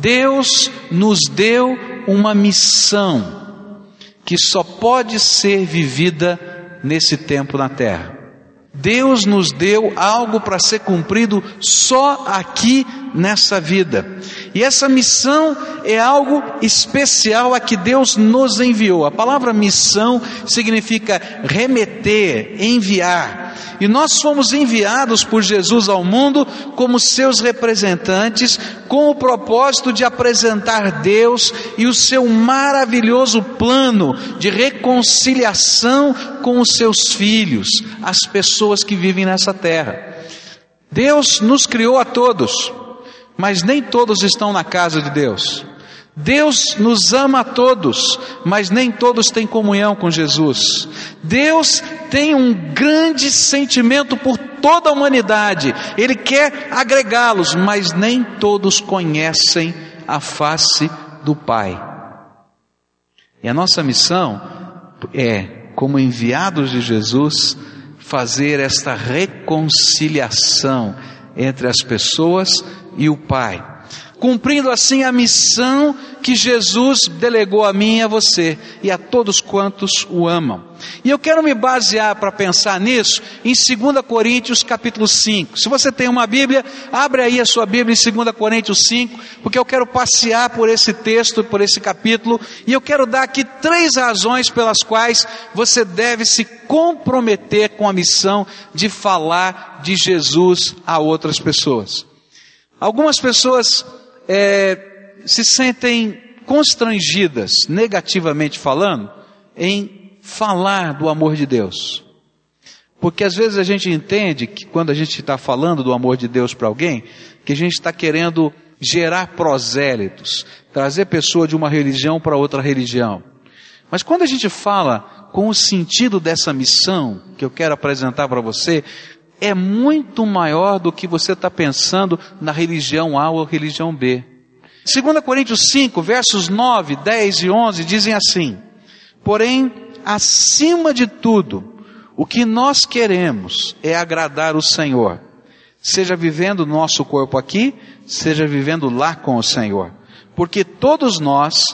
Deus nos deu uma missão que só pode ser vivida nesse tempo na terra. Deus nos deu algo para ser cumprido só aqui nessa vida. E essa missão é algo especial a que Deus nos enviou. A palavra missão significa remeter, enviar. E nós fomos enviados por Jesus ao mundo como seus representantes, com o propósito de apresentar Deus e o seu maravilhoso plano de reconciliação com os seus filhos, as pessoas que vivem nessa terra. Deus nos criou a todos, mas nem todos estão na casa de Deus. Deus nos ama a todos, mas nem todos têm comunhão com Jesus. Deus tem um grande sentimento por toda a humanidade, Ele quer agregá-los, mas nem todos conhecem a face do Pai. E a nossa missão é, como enviados de Jesus, fazer esta reconciliação entre as pessoas e o Pai cumprindo assim a missão que Jesus delegou a mim e a você e a todos quantos o amam. E eu quero me basear para pensar nisso em 2 Coríntios capítulo 5. Se você tem uma Bíblia, abre aí a sua Bíblia em 2 Coríntios 5, porque eu quero passear por esse texto, por esse capítulo, e eu quero dar aqui três razões pelas quais você deve se comprometer com a missão de falar de Jesus a outras pessoas. Algumas pessoas é, se sentem constrangidas, negativamente falando, em falar do amor de Deus. Porque às vezes a gente entende que quando a gente está falando do amor de Deus para alguém, que a gente está querendo gerar prosélitos, trazer pessoa de uma religião para outra religião. Mas quando a gente fala com o sentido dessa missão que eu quero apresentar para você, é muito maior do que você está pensando na religião A ou religião B. 2 Coríntios 5, versos 9, 10 e 11 dizem assim: Porém, acima de tudo, o que nós queremos é agradar o Senhor, seja vivendo nosso corpo aqui, seja vivendo lá com o Senhor, porque todos nós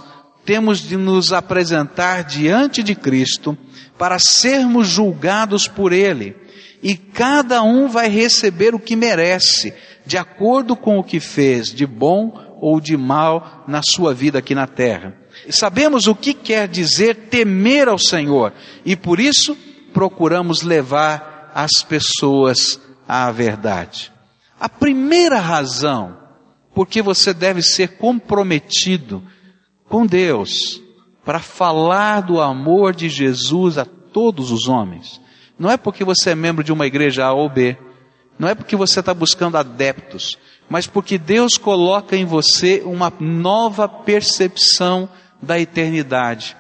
temos de nos apresentar diante de Cristo para sermos julgados por Ele e cada um vai receber o que merece, de acordo com o que fez, de bom ou de mal na sua vida aqui na terra. Sabemos o que quer dizer temer ao Senhor e por isso procuramos levar as pessoas à verdade. A primeira razão por que você deve ser comprometido com Deus para falar do amor de Jesus a todos os homens não é porque você é membro de uma igreja A ou B. Não é porque você está buscando adeptos. Mas porque Deus coloca em você uma nova percepção da eternidade.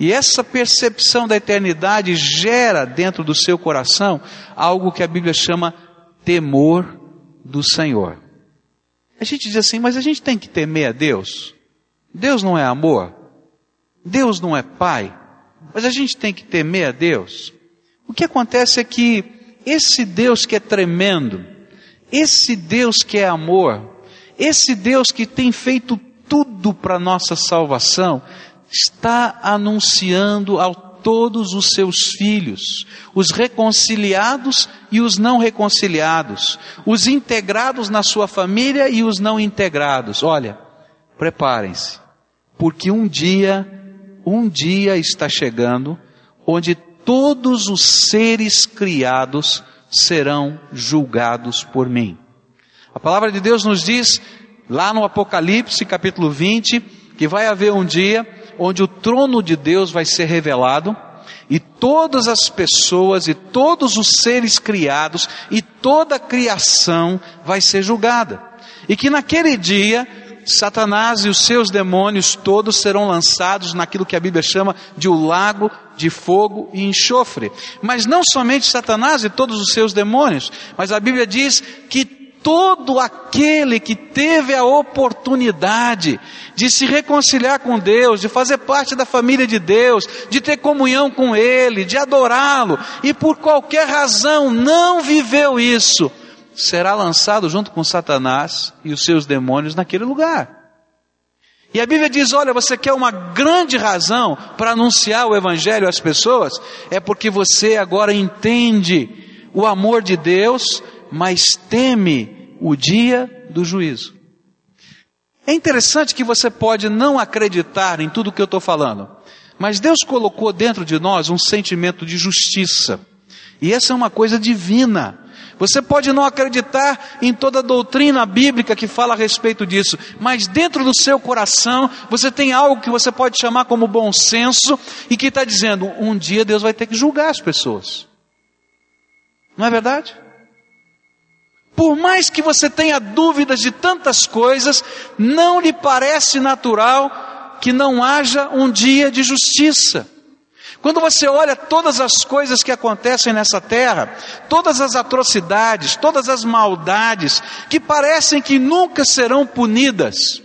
E essa percepção da eternidade gera dentro do seu coração algo que a Bíblia chama temor do Senhor. A gente diz assim, mas a gente tem que temer a Deus. Deus não é amor. Deus não é pai. Mas a gente tem que temer a Deus. O que acontece é que esse Deus que é tremendo, esse Deus que é amor, esse Deus que tem feito tudo para nossa salvação, está anunciando a todos os seus filhos, os reconciliados e os não reconciliados, os integrados na sua família e os não integrados. Olha, preparem-se, porque um dia, um dia está chegando onde todos os seres criados serão julgados por mim. A palavra de Deus nos diz, lá no Apocalipse capítulo 20, que vai haver um dia onde o trono de Deus vai ser revelado, e todas as pessoas e todos os seres criados e toda a criação vai ser julgada. E que naquele dia Satanás e os seus demônios todos serão lançados naquilo que a Bíblia chama de o lago de fogo e enxofre. Mas não somente Satanás e todos os seus demônios, mas a Bíblia diz que todo aquele que teve a oportunidade de se reconciliar com Deus, de fazer parte da família de Deus, de ter comunhão com Ele, de adorá-lo, e por qualquer razão não viveu isso, será lançado junto com Satanás e os seus demônios naquele lugar. E a Bíblia diz: olha, você quer uma grande razão para anunciar o Evangelho às pessoas? É porque você agora entende o amor de Deus, mas teme o dia do juízo. É interessante que você pode não acreditar em tudo que eu estou falando, mas Deus colocou dentro de nós um sentimento de justiça. E essa é uma coisa divina. Você pode não acreditar em toda a doutrina bíblica que fala a respeito disso, mas dentro do seu coração você tem algo que você pode chamar como bom senso e que está dizendo: um dia Deus vai ter que julgar as pessoas. Não é verdade? Por mais que você tenha dúvidas de tantas coisas, não lhe parece natural que não haja um dia de justiça. Quando você olha todas as coisas que acontecem nessa terra, todas as atrocidades, todas as maldades, que parecem que nunca serão punidas.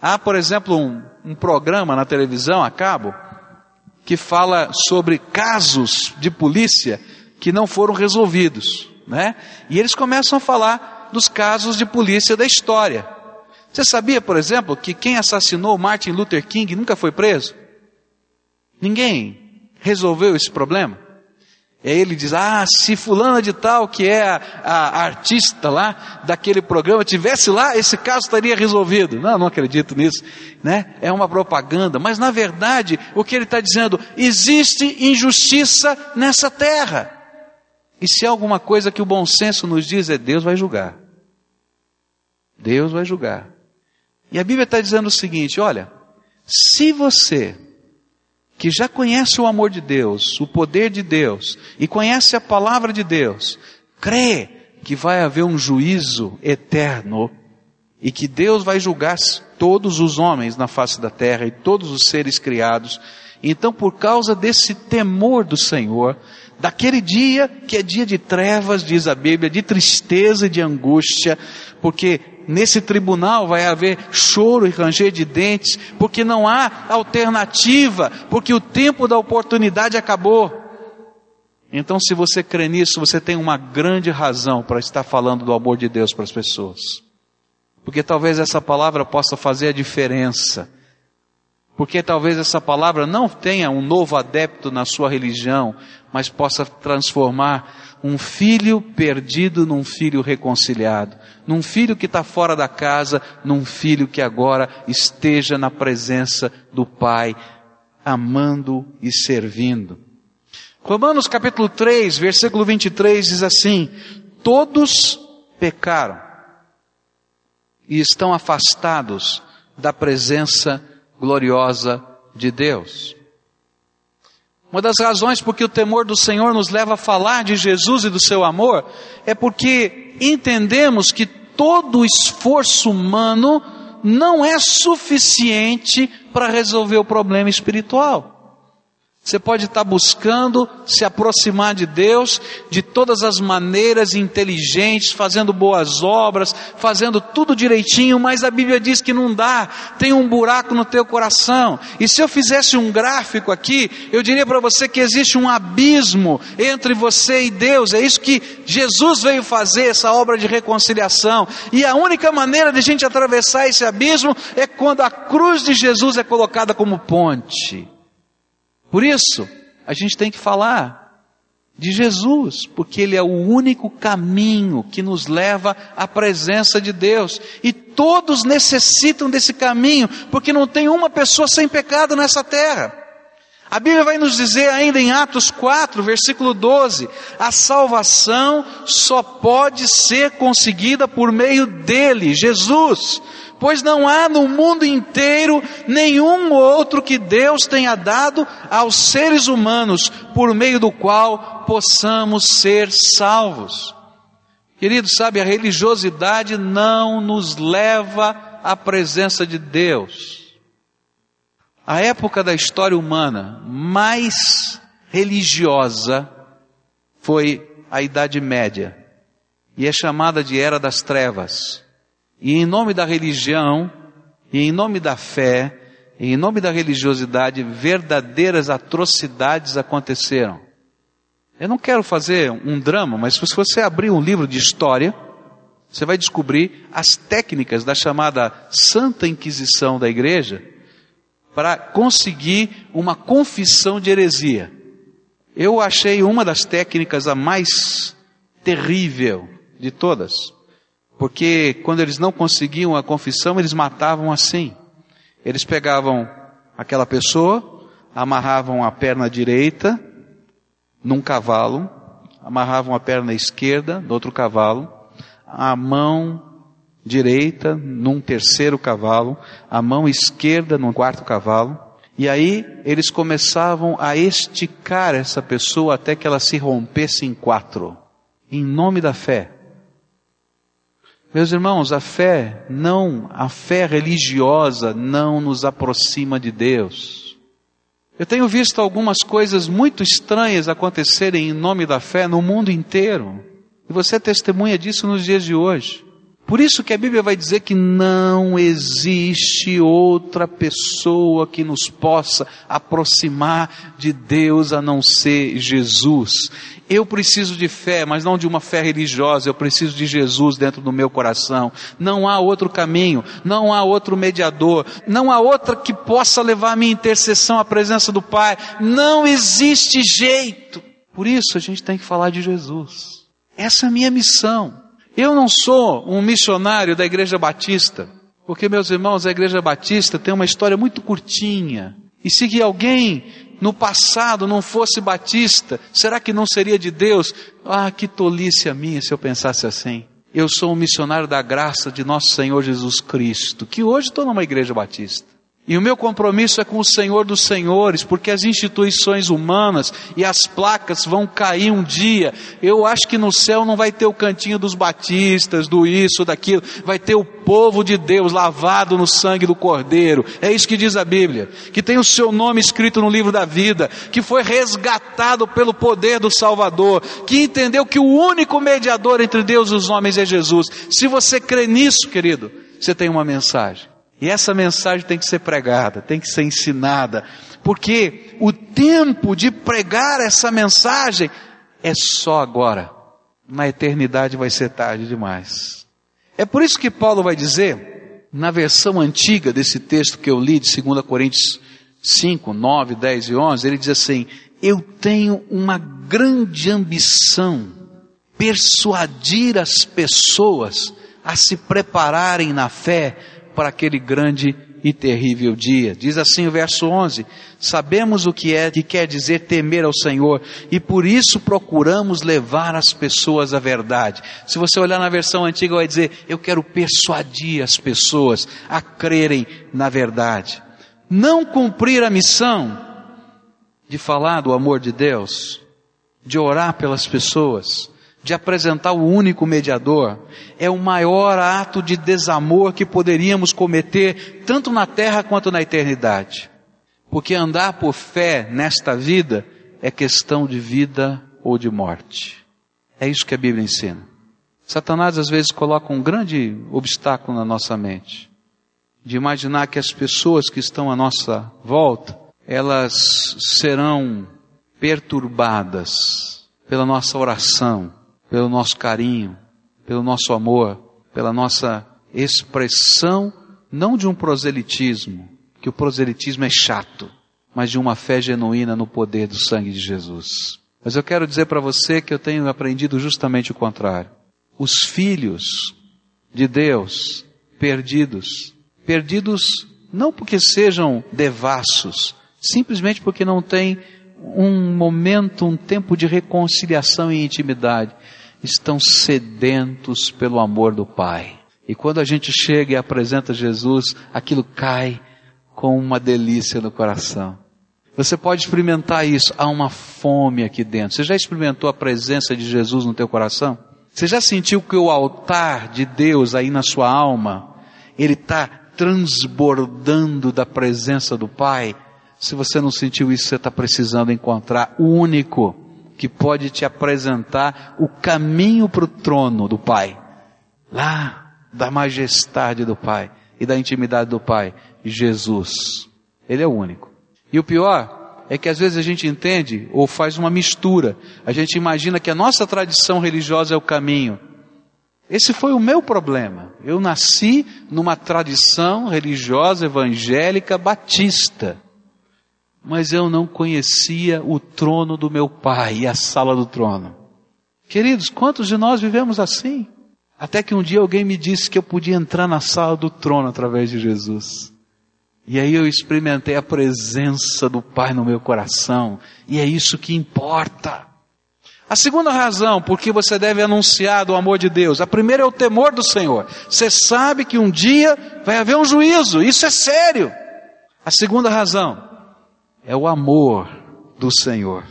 Há, por exemplo, um, um programa na televisão, a cabo, que fala sobre casos de polícia que não foram resolvidos, né? E eles começam a falar dos casos de polícia da história. Você sabia, por exemplo, que quem assassinou Martin Luther King nunca foi preso? Ninguém resolveu esse problema. E aí ele diz: Ah, se fulana de tal, que é a, a, artista lá daquele programa, tivesse lá, esse caso estaria resolvido. Não, não acredito nisso. Né? É uma propaganda. Mas na verdade, o que ele está dizendo, existe injustiça nessa terra. E se há alguma coisa que o bom senso nos diz é Deus vai julgar. Deus vai julgar. E a Bíblia está dizendo o seguinte: olha, se você que já conhece o amor de Deus, o poder de Deus, e conhece a palavra de Deus, crê que vai haver um juízo eterno e que Deus vai julgar todos os homens na face da terra e todos os seres criados. Então, por causa desse temor do Senhor, daquele dia que é dia de trevas, diz a Bíblia, de tristeza e de angústia, porque nesse tribunal vai haver choro e ranger de dentes, porque não há alternativa, porque o tempo da oportunidade acabou. Então, se você crê nisso, você tem uma grande razão para estar falando do amor de Deus para as pessoas. Porque talvez essa palavra possa fazer a diferença. Porque talvez essa palavra não tenha um novo adepto na sua religião, mas possa transformar um filho perdido num filho reconciliado, num filho que está fora da casa, num filho que agora esteja na presença do Pai, amando e servindo. Romanos capítulo 3, versículo 23 diz assim: Todos pecaram e estão afastados da presença gloriosa de Deus. Uma das razões porque o temor do Senhor nos leva a falar de Jesus e do seu amor é porque entendemos que todo o esforço humano não é suficiente para resolver o problema espiritual. Você pode estar buscando se aproximar de Deus de todas as maneiras inteligentes, fazendo boas obras, fazendo tudo direitinho, mas a Bíblia diz que não dá, tem um buraco no teu coração. E se eu fizesse um gráfico aqui, eu diria para você que existe um abismo entre você e Deus. É isso que Jesus veio fazer, essa obra de reconciliação. E a única maneira de a gente atravessar esse abismo é quando a cruz de Jesus é colocada como ponte. Por isso, a gente tem que falar de Jesus, porque Ele é o único caminho que nos leva à presença de Deus. E todos necessitam desse caminho, porque não tem uma pessoa sem pecado nessa terra. A Bíblia vai nos dizer ainda em Atos 4, versículo 12: a salvação só pode ser conseguida por meio dele, Jesus pois não há no mundo inteiro nenhum outro que Deus tenha dado aos seres humanos por meio do qual possamos ser salvos. Querido, sabe, a religiosidade não nos leva à presença de Deus. A época da história humana mais religiosa foi a Idade Média e é chamada de Era das Trevas. E em nome da religião, e em nome da fé, e em nome da religiosidade, verdadeiras atrocidades aconteceram. Eu não quero fazer um drama, mas se você abrir um livro de história, você vai descobrir as técnicas da chamada Santa Inquisição da Igreja para conseguir uma confissão de heresia. Eu achei uma das técnicas a mais terrível de todas, porque quando eles não conseguiam a confissão, eles matavam assim. Eles pegavam aquela pessoa, amarravam a perna direita num cavalo, amarravam a perna esquerda no outro cavalo, a mão direita num terceiro cavalo, a mão esquerda num quarto cavalo, e aí eles começavam a esticar essa pessoa até que ela se rompesse em quatro, em nome da fé. Meus irmãos, a fé não, a fé religiosa não nos aproxima de Deus. Eu tenho visto algumas coisas muito estranhas acontecerem em nome da fé no mundo inteiro. E você é testemunha disso nos dias de hoje. Por isso que a Bíblia vai dizer que não existe outra pessoa que nos possa aproximar de Deus a não ser Jesus. Eu preciso de fé, mas não de uma fé religiosa, eu preciso de Jesus dentro do meu coração. Não há outro caminho, não há outro mediador, não há outra que possa levar a minha intercessão à presença do Pai. Não existe jeito. Por isso a gente tem que falar de Jesus. Essa é a minha missão. Eu não sou um missionário da Igreja Batista, porque, meus irmãos, a Igreja Batista tem uma história muito curtinha. E se alguém no passado não fosse batista, será que não seria de Deus? Ah, que tolice a minha se eu pensasse assim. Eu sou um missionário da graça de nosso Senhor Jesus Cristo, que hoje estou numa igreja batista. E o meu compromisso é com o Senhor dos Senhores, porque as instituições humanas e as placas vão cair um dia. Eu acho que no céu não vai ter o cantinho dos batistas, do isso, daquilo. Vai ter o povo de Deus lavado no sangue do Cordeiro. É isso que diz a Bíblia. Que tem o seu nome escrito no livro da vida. Que foi resgatado pelo poder do Salvador. Que entendeu que o único mediador entre Deus e os homens é Jesus. Se você crê nisso, querido, você tem uma mensagem. E essa mensagem tem que ser pregada, tem que ser ensinada, porque o tempo de pregar essa mensagem é só agora. Na eternidade vai ser tarde demais. É por isso que Paulo vai dizer, na versão antiga desse texto que eu li de 2 Coríntios 5, 9, 10 e 11, ele diz assim: Eu tenho uma grande ambição, persuadir as pessoas a se prepararem na fé para aquele grande e terrível dia. Diz assim o verso 11: Sabemos o que é que quer dizer temer ao Senhor e por isso procuramos levar as pessoas à verdade. Se você olhar na versão antiga, vai dizer: Eu quero persuadir as pessoas a crerem na verdade. Não cumprir a missão de falar do amor de Deus, de orar pelas pessoas, de apresentar o único mediador, é o maior ato de desamor que poderíamos cometer, tanto na terra quanto na eternidade. Porque andar por fé nesta vida é questão de vida ou de morte. É isso que a Bíblia ensina. Satanás às vezes coloca um grande obstáculo na nossa mente, de imaginar que as pessoas que estão à nossa volta, elas serão perturbadas pela nossa oração, pelo nosso carinho, pelo nosso amor, pela nossa expressão, não de um proselitismo, que o proselitismo é chato, mas de uma fé genuína no poder do sangue de Jesus. Mas eu quero dizer para você que eu tenho aprendido justamente o contrário. Os filhos de Deus, perdidos, perdidos não porque sejam devassos, simplesmente porque não têm um momento, um tempo de reconciliação e intimidade estão sedentos pelo amor do Pai. E quando a gente chega e apresenta Jesus, aquilo cai com uma delícia no coração. Você pode experimentar isso. Há uma fome aqui dentro. Você já experimentou a presença de Jesus no teu coração? Você já sentiu que o altar de Deus aí na sua alma, ele está transbordando da presença do Pai? Se você não sentiu isso, você está precisando encontrar o único que pode te apresentar o caminho para o trono do Pai, lá da majestade do Pai e da intimidade do Pai, Jesus. Ele é o único. E o pior é que às vezes a gente entende ou faz uma mistura. A gente imagina que a nossa tradição religiosa é o caminho. Esse foi o meu problema. Eu nasci numa tradição religiosa evangélica batista, mas eu não conhecia o trono do meu pai e a sala do trono. Queridos, quantos de nós vivemos assim? Até que um dia alguém me disse que eu podia entrar na sala do trono através de Jesus. E aí eu experimentei a presença do Pai no meu coração, e é isso que importa. A segunda razão por que você deve anunciar do amor de Deus, a primeira é o temor do Senhor. Você sabe que um dia vai haver um juízo, isso é sério. A segunda razão é o amor do Senhor.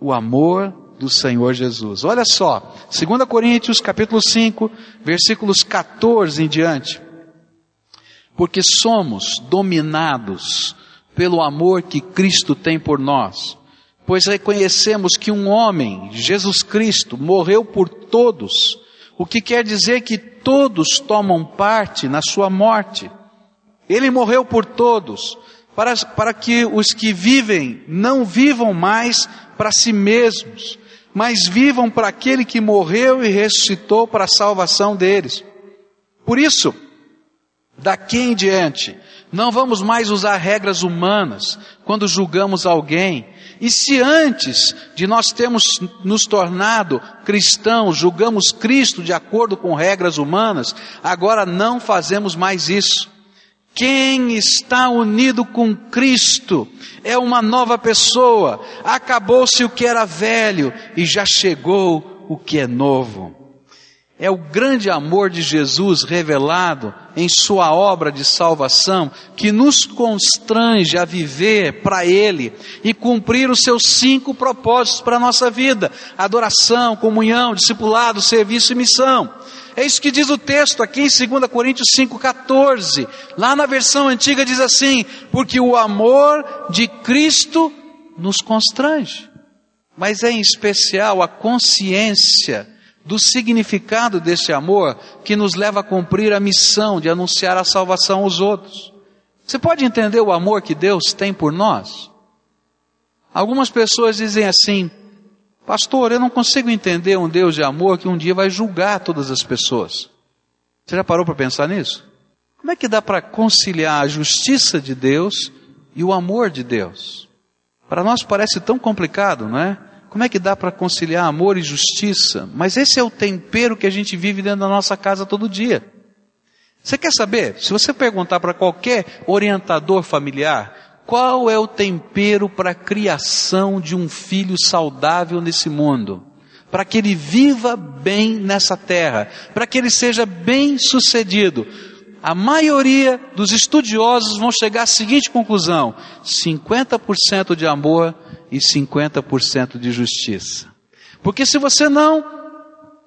O amor do Senhor Jesus. Olha só, 2 Coríntios capítulo 5, versículos 14 em diante porque somos dominados pelo amor que Cristo tem por nós, pois reconhecemos que um homem, Jesus Cristo, morreu por todos, o que quer dizer que todos tomam parte na sua morte. Ele morreu por todos, para, para que os que vivem não vivam mais para si mesmos, mas vivam para aquele que morreu e ressuscitou para a salvação deles. Por isso, Daqui em diante, não vamos mais usar regras humanas quando julgamos alguém. E se antes de nós termos nos tornado cristãos, julgamos Cristo de acordo com regras humanas, agora não fazemos mais isso. Quem está unido com Cristo é uma nova pessoa. Acabou-se o que era velho e já chegou o que é novo. É o grande amor de Jesus revelado em Sua obra de salvação que nos constrange a viver para Ele e cumprir os seus cinco propósitos para a nossa vida: adoração, comunhão, discipulado, serviço e missão. É isso que diz o texto aqui em 2 Coríntios 5,14. Lá na versão antiga diz assim: porque o amor de Cristo nos constrange, mas é em especial a consciência do significado desse amor que nos leva a cumprir a missão de anunciar a salvação aos outros. Você pode entender o amor que Deus tem por nós? Algumas pessoas dizem assim, pastor, eu não consigo entender um Deus de amor que um dia vai julgar todas as pessoas. Você já parou para pensar nisso? Como é que dá para conciliar a justiça de Deus e o amor de Deus? Para nós parece tão complicado, não é? Como é que dá para conciliar amor e justiça? Mas esse é o tempero que a gente vive dentro da nossa casa todo dia. Você quer saber? Se você perguntar para qualquer orientador familiar, qual é o tempero para a criação de um filho saudável nesse mundo? Para que ele viva bem nessa terra, para que ele seja bem sucedido. A maioria dos estudiosos vão chegar à seguinte conclusão: 50% de amor e 50% de justiça. Porque se você não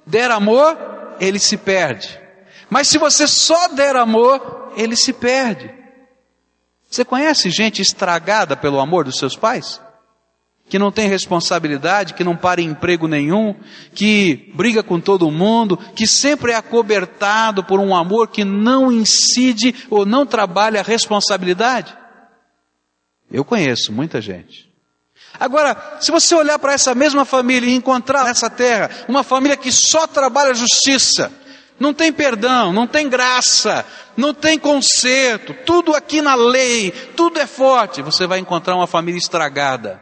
der amor, ele se perde. Mas se você só der amor, ele se perde. Você conhece gente estragada pelo amor dos seus pais? Que não tem responsabilidade, que não para em emprego nenhum, que briga com todo mundo, que sempre é acobertado por um amor que não incide ou não trabalha a responsabilidade? Eu conheço muita gente. Agora, se você olhar para essa mesma família e encontrar nessa terra uma família que só trabalha justiça, não tem perdão, não tem graça, não tem conserto, tudo aqui na lei, tudo é forte, você vai encontrar uma família estragada,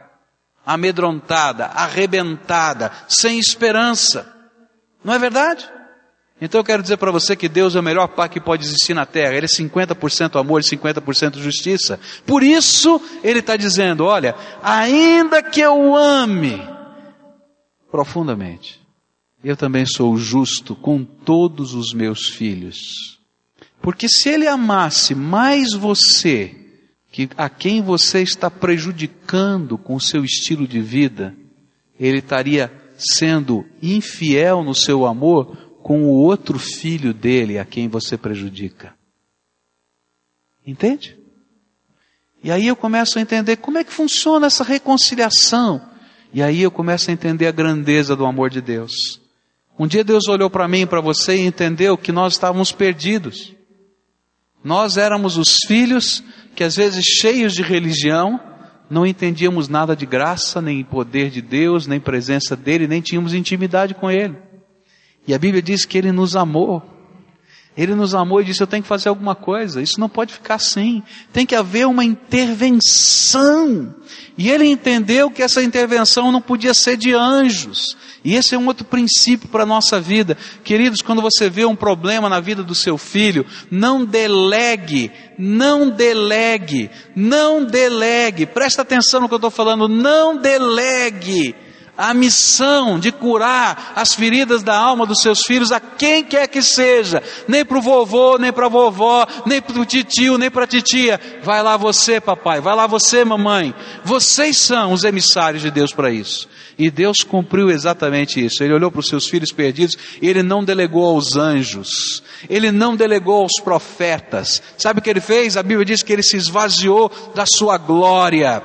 amedrontada, arrebentada, sem esperança. Não é verdade? Então eu quero dizer para você que Deus é o melhor pai que pode existir na terra. Ele é 50% amor e 50% justiça. Por isso ele está dizendo: olha, ainda que eu ame profundamente, eu também sou justo com todos os meus filhos. Porque se ele amasse mais você, que a quem você está prejudicando com o seu estilo de vida, ele estaria sendo infiel no seu amor com o outro filho dele a quem você prejudica. Entende? E aí eu começo a entender como é que funciona essa reconciliação. E aí eu começo a entender a grandeza do amor de Deus. Um dia Deus olhou para mim e para você e entendeu que nós estávamos perdidos. Nós éramos os filhos que às vezes cheios de religião, não entendíamos nada de graça, nem poder de Deus, nem presença dele, nem tínhamos intimidade com ele. E a Bíblia diz que ele nos amou. Ele nos amou e disse: Eu tenho que fazer alguma coisa. Isso não pode ficar assim. Tem que haver uma intervenção. E ele entendeu que essa intervenção não podia ser de anjos. E esse é um outro princípio para a nossa vida. Queridos, quando você vê um problema na vida do seu filho, não delegue, não delegue, não delegue. Presta atenção no que eu estou falando. Não delegue a missão de curar as feridas da alma dos seus filhos a quem quer que seja, nem para o vovô, nem para a vovó, nem para o tio, nem para a titia. Vai lá você, papai, vai lá você, mamãe. Vocês são os emissários de Deus para isso. E Deus cumpriu exatamente isso. Ele olhou para os seus filhos perdidos e ele não delegou aos anjos, ele não delegou aos profetas. Sabe o que ele fez? A Bíblia diz que ele se esvaziou da sua glória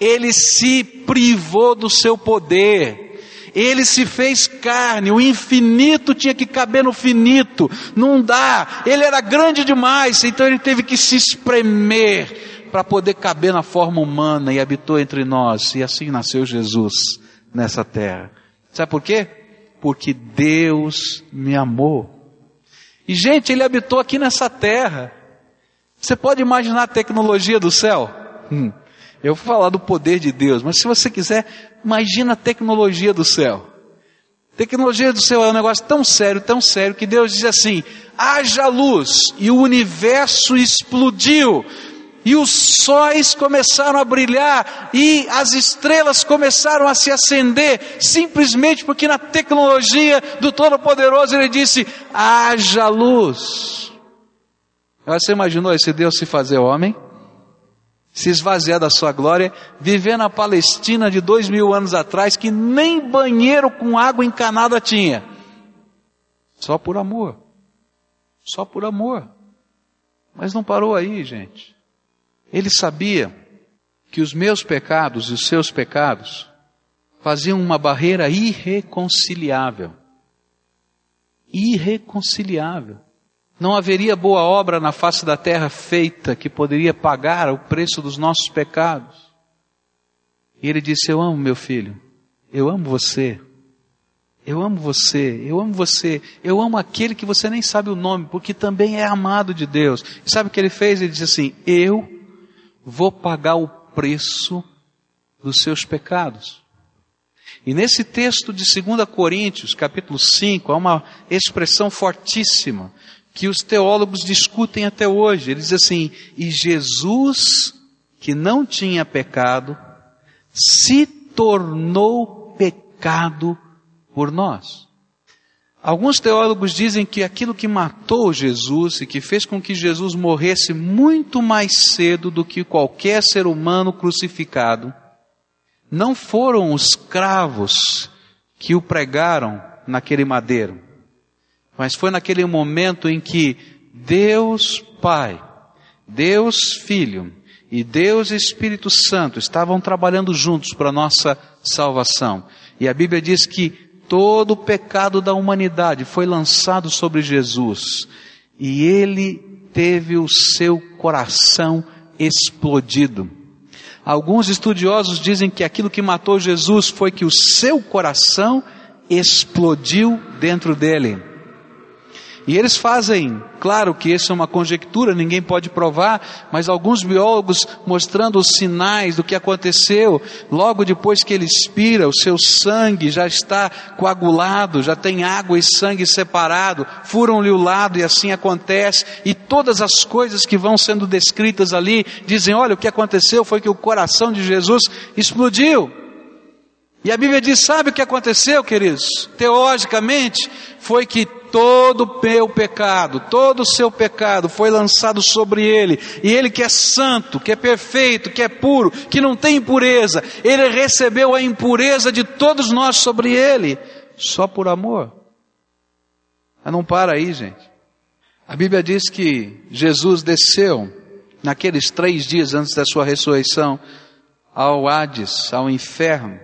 ele se privou do seu poder. Ele se fez carne, o infinito tinha que caber no finito, não dá, ele era grande demais, então ele teve que se espremer para poder caber na forma humana e habitou entre nós, e assim nasceu Jesus nessa terra. Sabe por quê? Porque Deus me amou. E gente, ele habitou aqui nessa terra. Você pode imaginar a tecnologia do céu? Hum. Eu vou falar do poder de Deus, mas se você quiser, imagina a tecnologia do céu. Tecnologia do céu é um negócio tão sério, tão sério, que Deus diz assim: haja luz, e o universo explodiu, e os sóis começaram a brilhar, e as estrelas começaram a se acender, simplesmente porque na tecnologia do Todo-Poderoso ele disse: haja luz. Você imaginou esse Deus se fazer homem? Se esvaziar da sua glória, viver na Palestina de dois mil anos atrás, que nem banheiro com água encanada tinha. Só por amor. Só por amor. Mas não parou aí, gente. Ele sabia que os meus pecados e os seus pecados faziam uma barreira irreconciliável. Irreconciliável. Não haveria boa obra na face da terra feita que poderia pagar o preço dos nossos pecados. E ele disse: Eu amo meu filho, eu amo você, eu amo você, eu amo você, eu amo aquele que você nem sabe o nome, porque também é amado de Deus. E sabe o que ele fez? Ele disse assim: Eu vou pagar o preço dos seus pecados. E nesse texto de 2 Coríntios, capítulo 5, há uma expressão fortíssima que os teólogos discutem até hoje. Eles dizem assim: e Jesus, que não tinha pecado, se tornou pecado por nós. Alguns teólogos dizem que aquilo que matou Jesus e que fez com que Jesus morresse muito mais cedo do que qualquer ser humano crucificado, não foram os cravos que o pregaram naquele madeiro, mas foi naquele momento em que Deus Pai, Deus Filho e Deus Espírito Santo estavam trabalhando juntos para a nossa salvação. E a Bíblia diz que todo o pecado da humanidade foi lançado sobre Jesus e ele teve o seu coração explodido. Alguns estudiosos dizem que aquilo que matou Jesus foi que o seu coração explodiu dentro dele. E eles fazem, claro que isso é uma conjectura, ninguém pode provar, mas alguns biólogos mostrando os sinais do que aconteceu logo depois que ele expira, o seu sangue já está coagulado, já tem água e sangue separado, furam-lhe o lado e assim acontece, e todas as coisas que vão sendo descritas ali dizem: olha, o que aconteceu foi que o coração de Jesus explodiu. E a Bíblia diz: sabe o que aconteceu, queridos? Teologicamente, foi que todo o meu pecado, todo o seu pecado foi lançado sobre ele, e ele que é santo, que é perfeito, que é puro, que não tem impureza, ele recebeu a impureza de todos nós sobre ele, só por amor. Mas não para aí, gente. A Bíblia diz que Jesus desceu naqueles três dias antes da sua ressurreição ao Hades, ao inferno,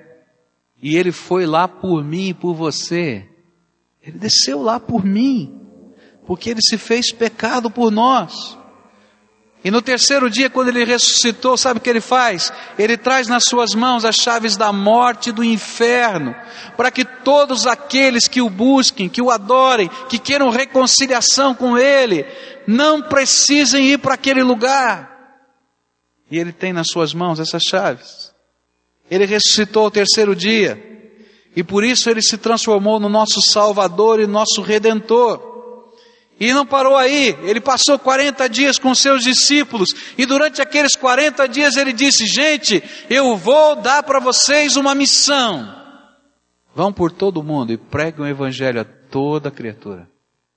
e ele foi lá por mim e por você. Ele desceu lá por mim, porque ele se fez pecado por nós. E no terceiro dia, quando ele ressuscitou, sabe o que ele faz? Ele traz nas suas mãos as chaves da morte e do inferno, para que todos aqueles que o busquem, que o adorem, que queiram reconciliação com ele, não precisem ir para aquele lugar. E ele tem nas suas mãos essas chaves. Ele ressuscitou ao terceiro dia, e por isso ele se transformou no nosso Salvador e nosso Redentor. E não parou aí, ele passou 40 dias com seus discípulos, e durante aqueles 40 dias ele disse: Gente, eu vou dar para vocês uma missão. Vão por todo o mundo e preguem o Evangelho a toda criatura,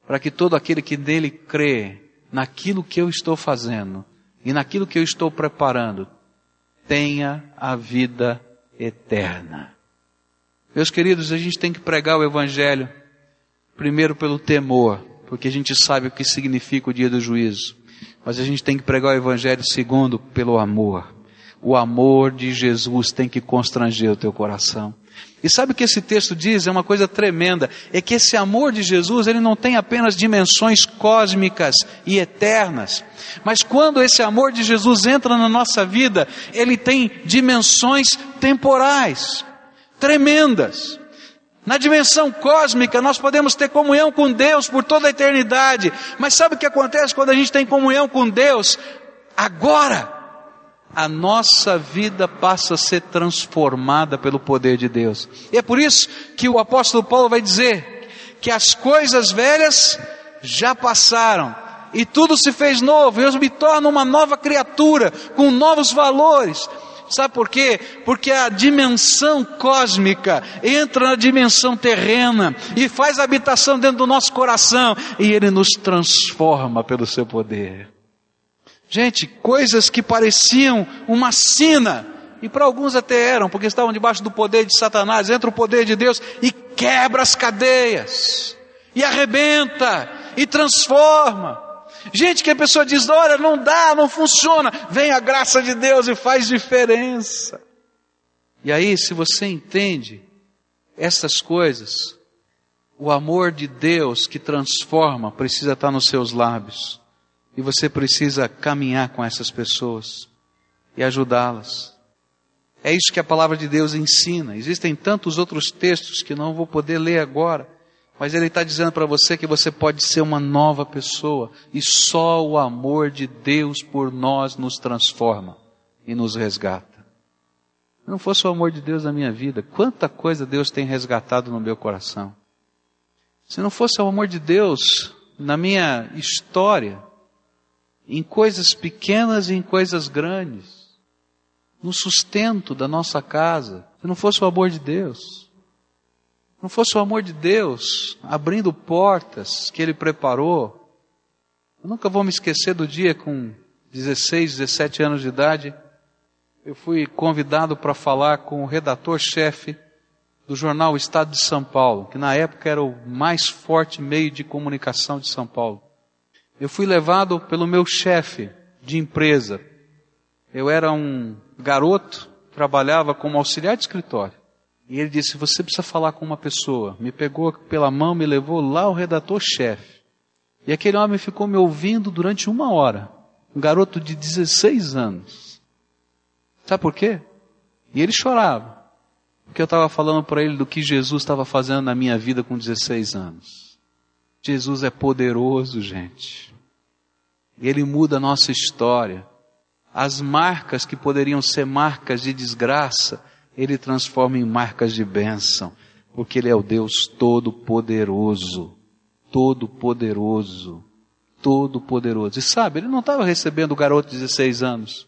para que todo aquele que nele crê, naquilo que eu estou fazendo e naquilo que eu estou preparando, tenha a vida eterna. Meus queridos, a gente tem que pregar o Evangelho, primeiro pelo temor, porque a gente sabe o que significa o dia do juízo. Mas a gente tem que pregar o Evangelho segundo pelo amor. O amor de Jesus tem que constranger o teu coração. E sabe o que esse texto diz? É uma coisa tremenda. É que esse amor de Jesus, ele não tem apenas dimensões cósmicas e eternas. Mas quando esse amor de Jesus entra na nossa vida, ele tem dimensões temporais. Tremendas. Na dimensão cósmica, nós podemos ter comunhão com Deus por toda a eternidade. Mas sabe o que acontece quando a gente tem comunhão com Deus? Agora, a nossa vida passa a ser transformada pelo poder de Deus. E é por isso que o apóstolo Paulo vai dizer que as coisas velhas já passaram e tudo se fez novo. Eu me torno uma nova criatura com novos valores. Sabe por quê? Porque a dimensão cósmica entra na dimensão terrena e faz habitação dentro do nosso coração e ele nos transforma pelo seu poder. Gente, coisas que pareciam uma sina, e para alguns até eram, porque estavam debaixo do poder de Satanás, entra o poder de Deus e quebra as cadeias, e arrebenta, e transforma. Gente que a pessoa diz, olha, não dá, não funciona. Vem a graça de Deus e faz diferença. E aí, se você entende essas coisas, o amor de Deus que transforma precisa estar nos seus lábios. E você precisa caminhar com essas pessoas e ajudá-las. É isso que a palavra de Deus ensina. Existem tantos outros textos que não vou poder ler agora. Mas Ele está dizendo para você que você pode ser uma nova pessoa e só o amor de Deus por nós nos transforma e nos resgata. Se não fosse o amor de Deus na minha vida, quanta coisa Deus tem resgatado no meu coração. Se não fosse o amor de Deus na minha história, em coisas pequenas e em coisas grandes, no sustento da nossa casa, se não fosse o amor de Deus, não fosse o amor de Deus abrindo portas que Ele preparou, eu nunca vou me esquecer do dia com 16, 17 anos de idade, eu fui convidado para falar com o redator-chefe do jornal Estado de São Paulo, que na época era o mais forte meio de comunicação de São Paulo. Eu fui levado pelo meu chefe de empresa. Eu era um garoto, trabalhava como auxiliar de escritório. E ele disse: Você precisa falar com uma pessoa. Me pegou pela mão, me levou lá ao redator-chefe. E aquele homem ficou me ouvindo durante uma hora. Um garoto de 16 anos. Sabe por quê? E ele chorava. Porque eu estava falando para ele do que Jesus estava fazendo na minha vida com 16 anos. Jesus é poderoso, gente. Ele muda a nossa história. As marcas que poderiam ser marcas de desgraça, ele transforma em marcas de bênção, porque Ele é o Deus Todo-Poderoso. Todo-Poderoso. Todo-Poderoso. E sabe, ele não estava recebendo o garoto de 16 anos.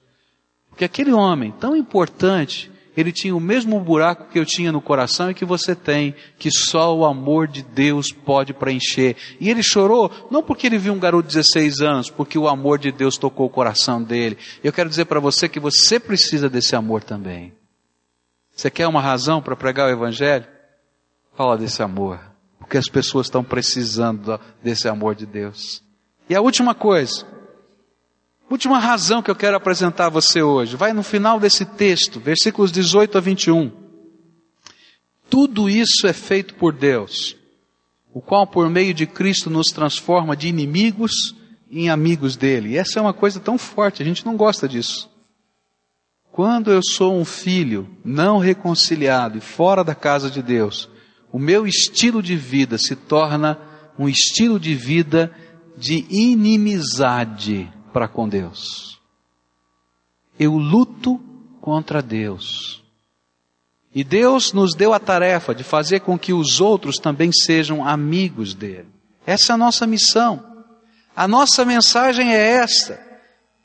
Porque aquele homem tão importante, ele tinha o mesmo buraco que eu tinha no coração e que você tem, que só o amor de Deus pode preencher. E ele chorou, não porque ele viu um garoto de 16 anos, porque o amor de Deus tocou o coração dele. Eu quero dizer para você que você precisa desse amor também. Você quer uma razão para pregar o Evangelho? Fala desse amor. Porque as pessoas estão precisando desse amor de Deus. E a última coisa, última razão que eu quero apresentar a você hoje, vai no final desse texto, versículos 18 a 21. Tudo isso é feito por Deus, o qual por meio de Cristo nos transforma de inimigos em amigos dele. E essa é uma coisa tão forte, a gente não gosta disso. Quando eu sou um filho não reconciliado e fora da casa de Deus, o meu estilo de vida se torna um estilo de vida de inimizade para com Deus. Eu luto contra Deus. E Deus nos deu a tarefa de fazer com que os outros também sejam amigos dele. Essa é a nossa missão. A nossa mensagem é esta.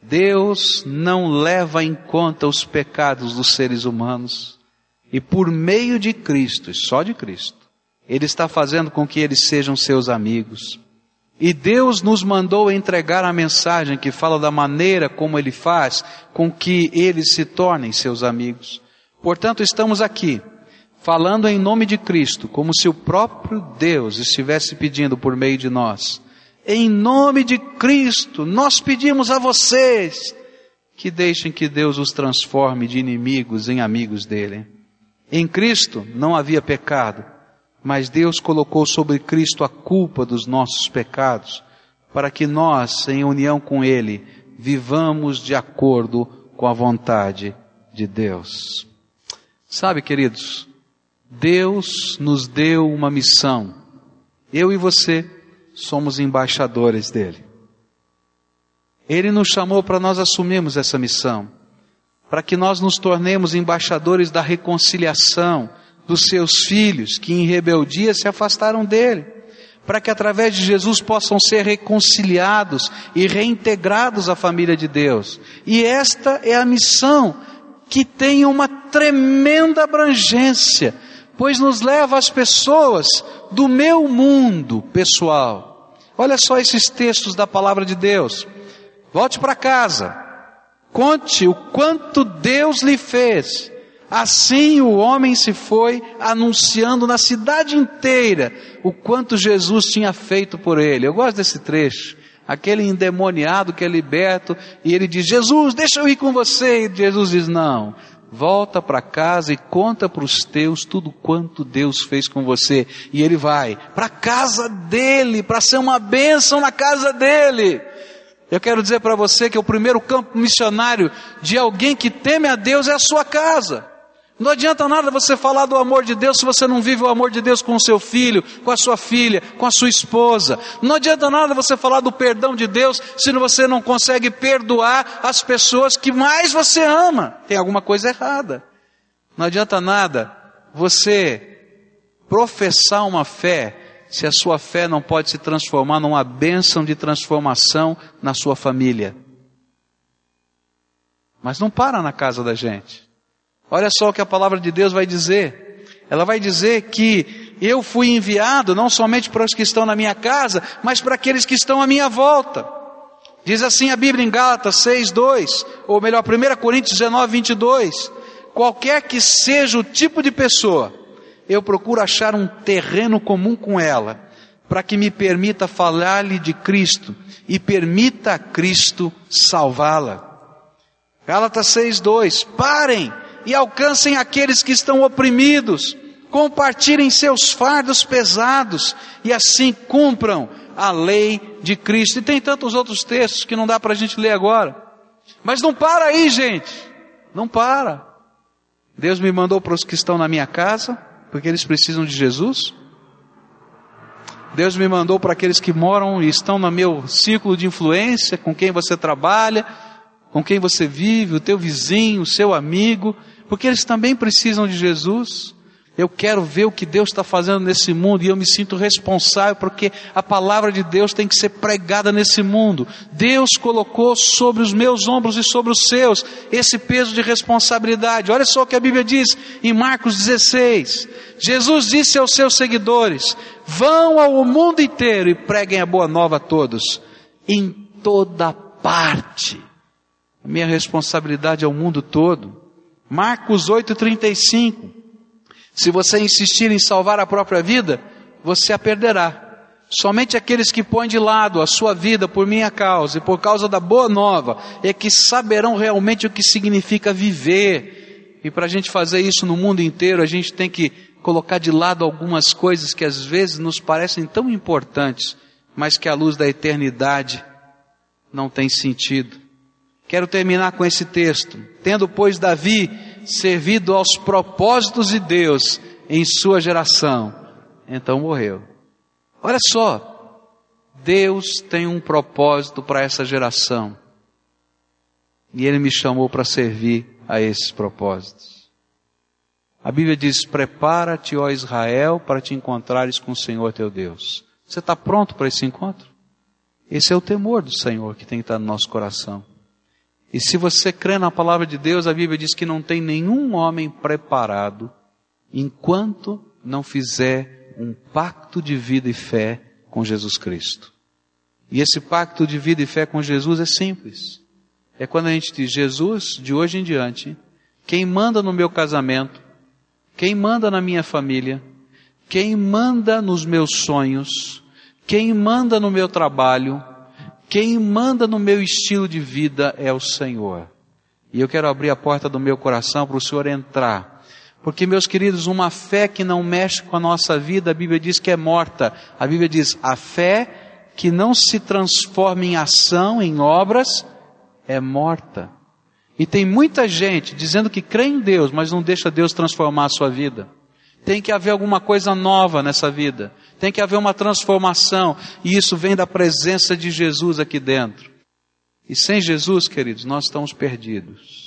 Deus não leva em conta os pecados dos seres humanos. E por meio de Cristo, e só de Cristo, Ele está fazendo com que eles sejam seus amigos. E Deus nos mandou entregar a mensagem que fala da maneira como Ele faz com que eles se tornem seus amigos. Portanto, estamos aqui, falando em nome de Cristo, como se o próprio Deus estivesse pedindo por meio de nós. Em nome de Cristo, nós pedimos a vocês que deixem que Deus os transforme de inimigos em amigos dele. Em Cristo não havia pecado, mas Deus colocou sobre Cristo a culpa dos nossos pecados, para que nós, em união com Ele, vivamos de acordo com a vontade de Deus. Sabe, queridos, Deus nos deu uma missão. Eu e você somos embaixadores dele. Ele nos chamou para nós assumirmos essa missão, para que nós nos tornemos embaixadores da reconciliação, dos seus filhos que em rebeldia se afastaram dele, para que através de Jesus possam ser reconciliados e reintegrados à família de Deus. E esta é a missão que tem uma tremenda abrangência, pois nos leva às pessoas do meu mundo pessoal. Olha só esses textos da palavra de Deus. Volte para casa. Conte o quanto Deus lhe fez Assim o homem se foi anunciando na cidade inteira o quanto Jesus tinha feito por ele. Eu gosto desse trecho. Aquele endemoniado que é liberto e ele diz: Jesus, deixa eu ir com você. E Jesus diz: Não, volta para casa e conta para os teus tudo quanto Deus fez com você. E ele vai para a casa dele, para ser uma bênção na casa dele. Eu quero dizer para você que o primeiro campo missionário de alguém que teme a Deus é a sua casa. Não adianta nada você falar do amor de Deus se você não vive o amor de Deus com o seu filho, com a sua filha, com a sua esposa. Não adianta nada você falar do perdão de Deus se você não consegue perdoar as pessoas que mais você ama. Tem alguma coisa errada. Não adianta nada você professar uma fé se a sua fé não pode se transformar numa bênção de transformação na sua família. Mas não para na casa da gente. Olha só o que a palavra de Deus vai dizer. Ela vai dizer que eu fui enviado não somente para os que estão na minha casa, mas para aqueles que estão à minha volta. Diz assim a Bíblia em Gálatas 6, 2, ou melhor, 1 Coríntios 19, 22. Qualquer que seja o tipo de pessoa, eu procuro achar um terreno comum com ela, para que me permita falar-lhe de Cristo e permita a Cristo salvá-la. Gálatas 6, 2. Parem! E alcancem aqueles que estão oprimidos, compartilhem seus fardos pesados e assim cumpram a lei de Cristo. E tem tantos outros textos que não dá para a gente ler agora. Mas não para aí, gente. Não para. Deus me mandou para os que estão na minha casa, porque eles precisam de Jesus. Deus me mandou para aqueles que moram e estão no meu círculo de influência, com quem você trabalha, com quem você vive, o teu vizinho, o seu amigo porque eles também precisam de Jesus. Eu quero ver o que Deus está fazendo nesse mundo e eu me sinto responsável porque a palavra de Deus tem que ser pregada nesse mundo. Deus colocou sobre os meus ombros e sobre os seus esse peso de responsabilidade. Olha só o que a Bíblia diz em Marcos 16. Jesus disse aos seus seguidores: Vão ao mundo inteiro e preguem a boa nova a todos, em toda parte. A minha responsabilidade é o mundo todo. Marcos 8,35. Se você insistir em salvar a própria vida, você a perderá. Somente aqueles que põem de lado a sua vida por minha causa e por causa da boa nova é que saberão realmente o que significa viver. E para a gente fazer isso no mundo inteiro, a gente tem que colocar de lado algumas coisas que às vezes nos parecem tão importantes, mas que à luz da eternidade não tem sentido. Quero terminar com esse texto. Tendo, pois, Davi servido aos propósitos de Deus em sua geração, então morreu. Olha só, Deus tem um propósito para essa geração. E Ele me chamou para servir a esses propósitos. A Bíblia diz: Prepara-te, ó Israel, para te encontrares com o Senhor teu Deus. Você está pronto para esse encontro? Esse é o temor do Senhor que tem que estar no nosso coração. E se você crê na palavra de Deus, a Bíblia diz que não tem nenhum homem preparado enquanto não fizer um pacto de vida e fé com Jesus Cristo. E esse pacto de vida e fé com Jesus é simples. É quando a gente diz, Jesus, de hoje em diante, quem manda no meu casamento, quem manda na minha família, quem manda nos meus sonhos, quem manda no meu trabalho, quem manda no meu estilo de vida é o Senhor. E eu quero abrir a porta do meu coração para o Senhor entrar. Porque, meus queridos, uma fé que não mexe com a nossa vida, a Bíblia diz que é morta. A Bíblia diz, a fé que não se transforma em ação, em obras, é morta. E tem muita gente dizendo que crê em Deus, mas não deixa Deus transformar a sua vida. Tem que haver alguma coisa nova nessa vida. Tem que haver uma transformação. E isso vem da presença de Jesus aqui dentro. E sem Jesus, queridos, nós estamos perdidos.